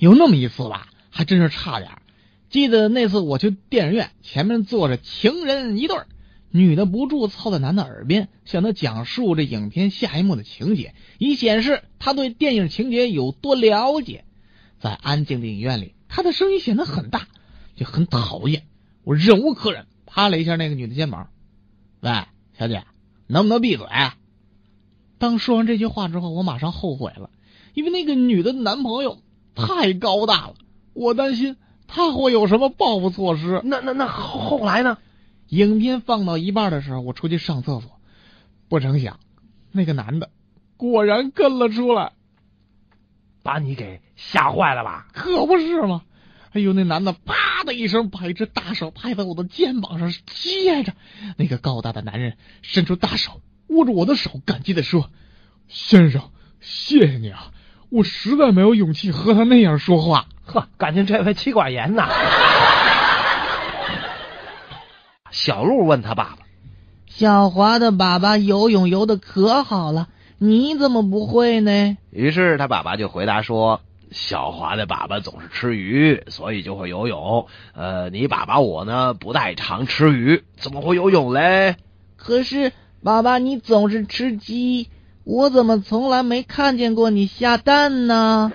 有那么一次吧，还真是差点。记得那次我去电影院，前面坐着情人一对儿，女的不住凑在男的耳边，向他讲述这影片下一幕的情节，以显示他对电影情节有多了解。在安静的影院里，他的声音显得很大，就很讨厌。我忍无可忍，拍了一下那个女的肩膀：“喂，小姐，能不能闭嘴？”当说完这句话之后，我马上后悔了，因为那个女的男朋友太高大了，我担心他会有什么报复措施。那那那后后来呢？影片放到一半的时候，我出去上厕所，不成想，那个男的果然跟了出来，把你给吓坏了吧？可不是吗？哎呦，那男的啪的一声，把一只大手拍在我的肩膀上，接着那个高大的男人伸出大手。握着我的手，感激的说：“先生，谢谢你啊！我实在没有勇气和他那样说话。呵，感情这位妻管严呐。”小鹿问他爸爸：“小华的爸爸游泳游的可好了，你怎么不会呢？”于是他爸爸就回答说：“小华的爸爸总是吃鱼，所以就会游泳。呃，你爸爸我呢，不太常吃鱼，怎么会游泳嘞？可是。”爸爸，你总是吃鸡，我怎么从来没看见过你下蛋呢？